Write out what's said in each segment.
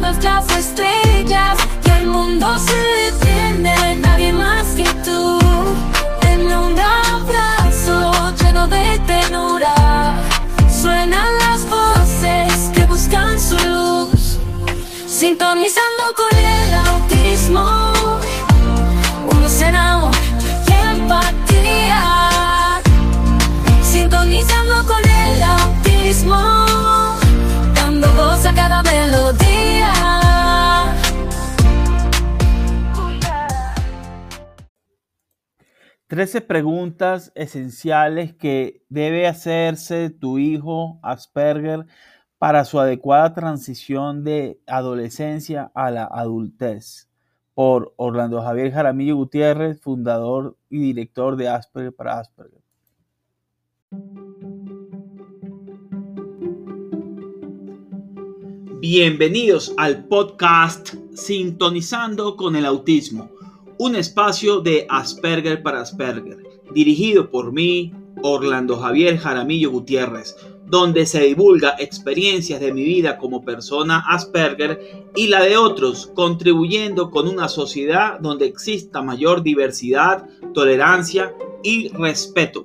todas las estrellas y el mundo se detiene, nadie más que tú. En un abrazo lleno de ternura, suenan las voces que buscan su luz, sintonizando con el autismo. Uno se enamora y empatía, sintonizando con el autismo, 13 preguntas esenciales que debe hacerse tu hijo Asperger para su adecuada transición de adolescencia a la adultez. Por Orlando Javier Jaramillo Gutiérrez, fundador y director de Asperger para Asperger. Bienvenidos al podcast Sintonizando con el Autismo un espacio de Asperger para Asperger, dirigido por mí, Orlando Javier Jaramillo Gutiérrez, donde se divulga experiencias de mi vida como persona Asperger y la de otros, contribuyendo con una sociedad donde exista mayor diversidad, tolerancia y respeto.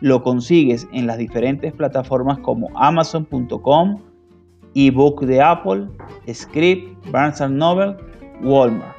lo consigues en las diferentes plataformas como amazon.com, ebook de Apple, Script, Barnes Noble, Walmart.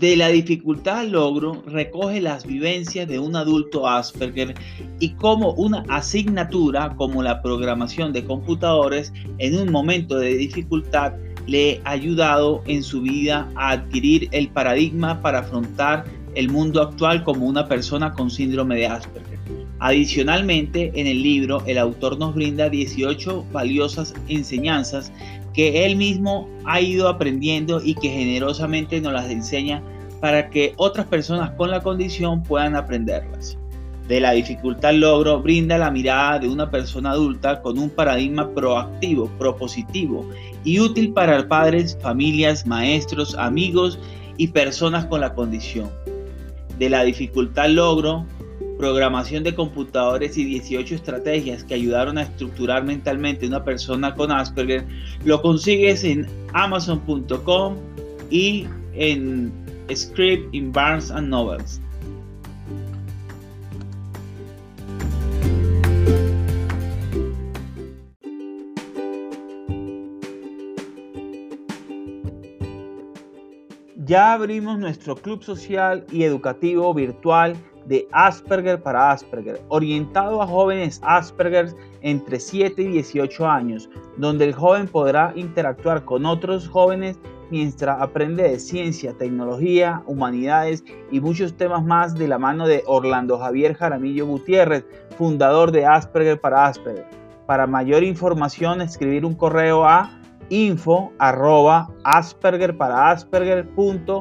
De la dificultad al logro recoge las vivencias de un adulto Asperger y cómo una asignatura como la programación de computadores en un momento de dificultad le ha ayudado en su vida a adquirir el paradigma para afrontar el mundo actual como una persona con síndrome de Asperger. Adicionalmente, en el libro, el autor nos brinda 18 valiosas enseñanzas que él mismo ha ido aprendiendo y que generosamente nos las enseña para que otras personas con la condición puedan aprenderlas. De la dificultad logro brinda la mirada de una persona adulta con un paradigma proactivo, propositivo y útil para padres, familias, maestros, amigos y personas con la condición. De la dificultad logro, programación de computadores y 18 estrategias que ayudaron a estructurar mentalmente una persona con Asperger, lo consigues en amazon.com y en Script in Barnes and Novels. Ya abrimos nuestro club social y educativo virtual de Asperger para Asperger, orientado a jóvenes Asperger entre 7 y 18 años, donde el joven podrá interactuar con otros jóvenes mientras aprende de ciencia, tecnología, humanidades y muchos temas más de la mano de Orlando Javier Jaramillo Gutiérrez, fundador de Asperger para Asperger. Para mayor información, escribir un correo a info asperger para asperger.org.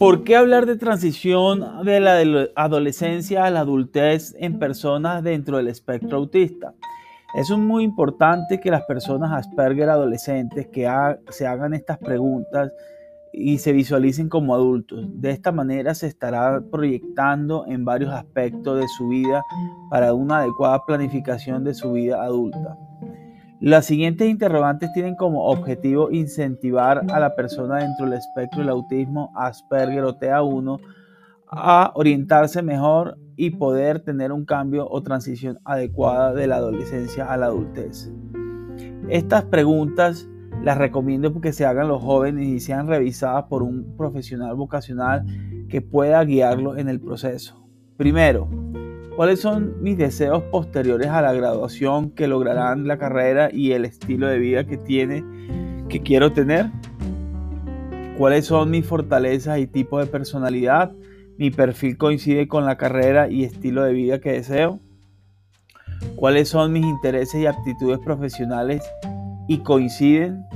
¿Por qué hablar de transición de la adolescencia a la adultez en personas dentro del espectro autista? Es muy importante que las personas Asperger adolescentes que se hagan estas preguntas y se visualicen como adultos. De esta manera se estará proyectando en varios aspectos de su vida para una adecuada planificación de su vida adulta. Las siguientes interrogantes tienen como objetivo incentivar a la persona dentro del espectro del autismo Asperger o TA1 a orientarse mejor y poder tener un cambio o transición adecuada de la adolescencia a la adultez. Estas preguntas las recomiendo porque se hagan los jóvenes y sean revisadas por un profesional vocacional que pueda guiarlos en el proceso. Primero, ¿cuáles son mis deseos posteriores a la graduación que lograrán la carrera y el estilo de vida que tiene que quiero tener? ¿Cuáles son mis fortalezas y tipo de personalidad? ¿Mi perfil coincide con la carrera y estilo de vida que deseo? ¿Cuáles son mis intereses y aptitudes profesionales y coinciden?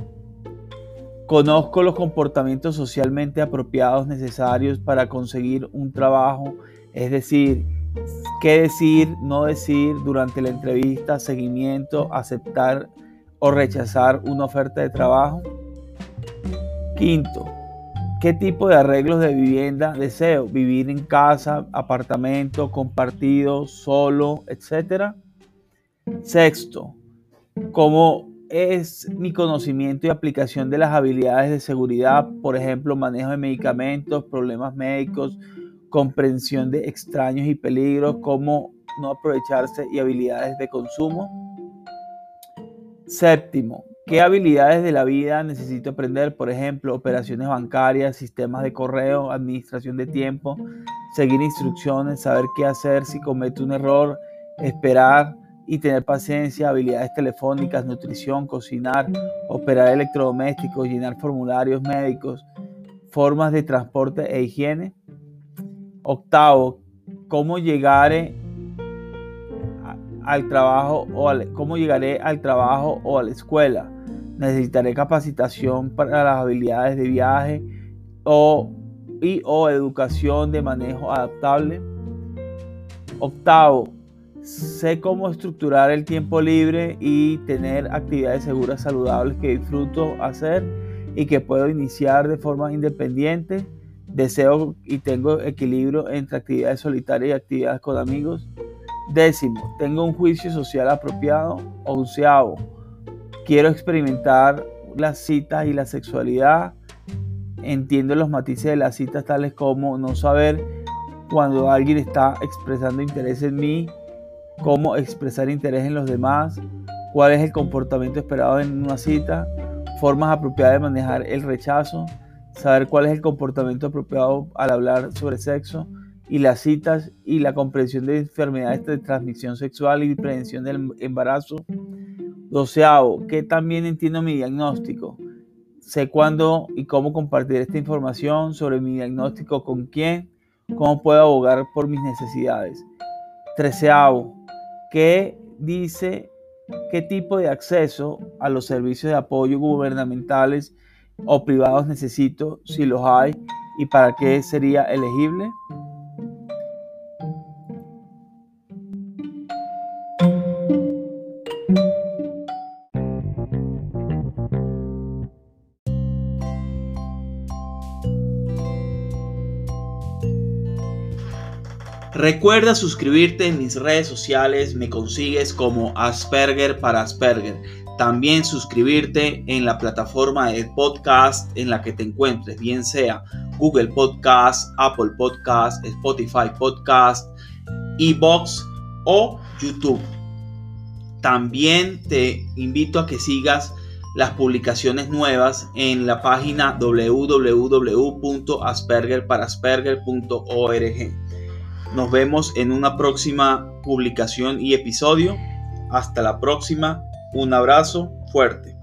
Conozco los comportamientos socialmente apropiados necesarios para conseguir un trabajo, es decir, qué decir, no decir durante la entrevista, seguimiento, aceptar o rechazar una oferta de trabajo. Quinto, ¿qué tipo de arreglos de vivienda deseo? ¿Vivir en casa, apartamento, compartido, solo, etcétera? Sexto, ¿cómo es mi conocimiento y aplicación de las habilidades de seguridad, por ejemplo, manejo de medicamentos, problemas médicos, comprensión de extraños y peligros, cómo no aprovecharse y habilidades de consumo? Séptimo, ¿qué habilidades de la vida necesito aprender? Por ejemplo, operaciones bancarias, sistemas de correo, administración de tiempo, seguir instrucciones, saber qué hacer si cometo un error, esperar y tener paciencia, habilidades telefónicas, nutrición, cocinar, operar electrodomésticos, llenar formularios médicos, formas de transporte e higiene. Octavo, cómo llegaré al trabajo o cómo llegaré al trabajo o a la escuela. Necesitaré capacitación para las habilidades de viaje o, y o educación de manejo adaptable. Octavo, sé cómo estructurar el tiempo libre y tener actividades seguras, saludables que disfruto hacer y que puedo iniciar de forma independiente. Deseo y tengo equilibrio entre actividades solitarias y actividades con amigos. Décimo, tengo un juicio social apropiado. Onceavo, quiero experimentar las citas y la sexualidad. Entiendo los matices de las citas tales como no saber cuando alguien está expresando interés en mí, cómo expresar interés en los demás, cuál es el comportamiento esperado en una cita, formas apropiadas de manejar el rechazo, saber cuál es el comportamiento apropiado al hablar sobre sexo, y las citas y la comprensión de enfermedades de transmisión sexual y prevención del embarazo. Doceavo, que también entiendo mi diagnóstico. Sé cuándo y cómo compartir esta información sobre mi diagnóstico con quién, cómo puedo abogar por mis necesidades. Treceavo, ¿qué dice qué tipo de acceso a los servicios de apoyo gubernamentales o privados necesito, si los hay, y para qué sería elegible? Recuerda suscribirte en mis redes sociales, me consigues como Asperger para Asperger. También suscribirte en la plataforma de podcast en la que te encuentres, bien sea Google Podcast, Apple Podcast, Spotify Podcast, Ebox o YouTube. También te invito a que sigas las publicaciones nuevas en la página www.aspergerparasperger.org. Nos vemos en una próxima publicación y episodio. Hasta la próxima. Un abrazo fuerte.